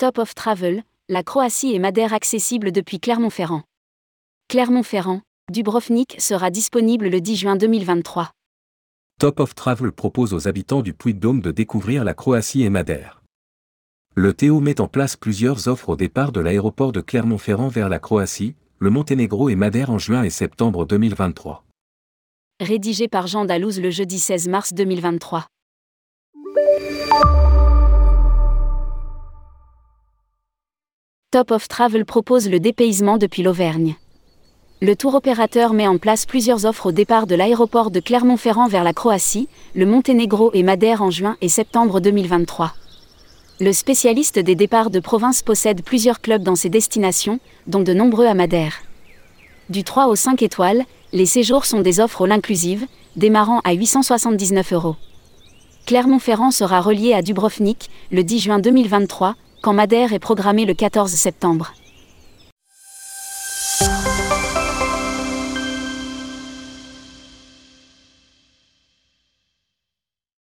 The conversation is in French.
Top of Travel, la Croatie et Madère accessibles depuis Clermont-Ferrand. Clermont-Ferrand, Dubrovnik sera disponible le 10 juin 2023. Top of Travel propose aux habitants du Puy-de-Dôme de découvrir la Croatie et Madère. Le Théo met en place plusieurs offres au départ de l'aéroport de Clermont-Ferrand vers la Croatie, le Monténégro et Madère en juin et septembre 2023. Rédigé par Jean Dalouse le jeudi 16 mars 2023. Top of Travel propose le dépaysement depuis l'Auvergne. Le tour opérateur met en place plusieurs offres au départ de l'aéroport de Clermont-Ferrand vers la Croatie, le Monténégro et Madère en juin et septembre 2023. Le spécialiste des départs de province possède plusieurs clubs dans ses destinations, dont de nombreux à Madère. Du 3 au 5 étoiles, les séjours sont des offres all inclusive, démarrant à 879 euros. Clermont-Ferrand sera relié à Dubrovnik le 10 juin 2023, quand Madère est programmé le 14 septembre.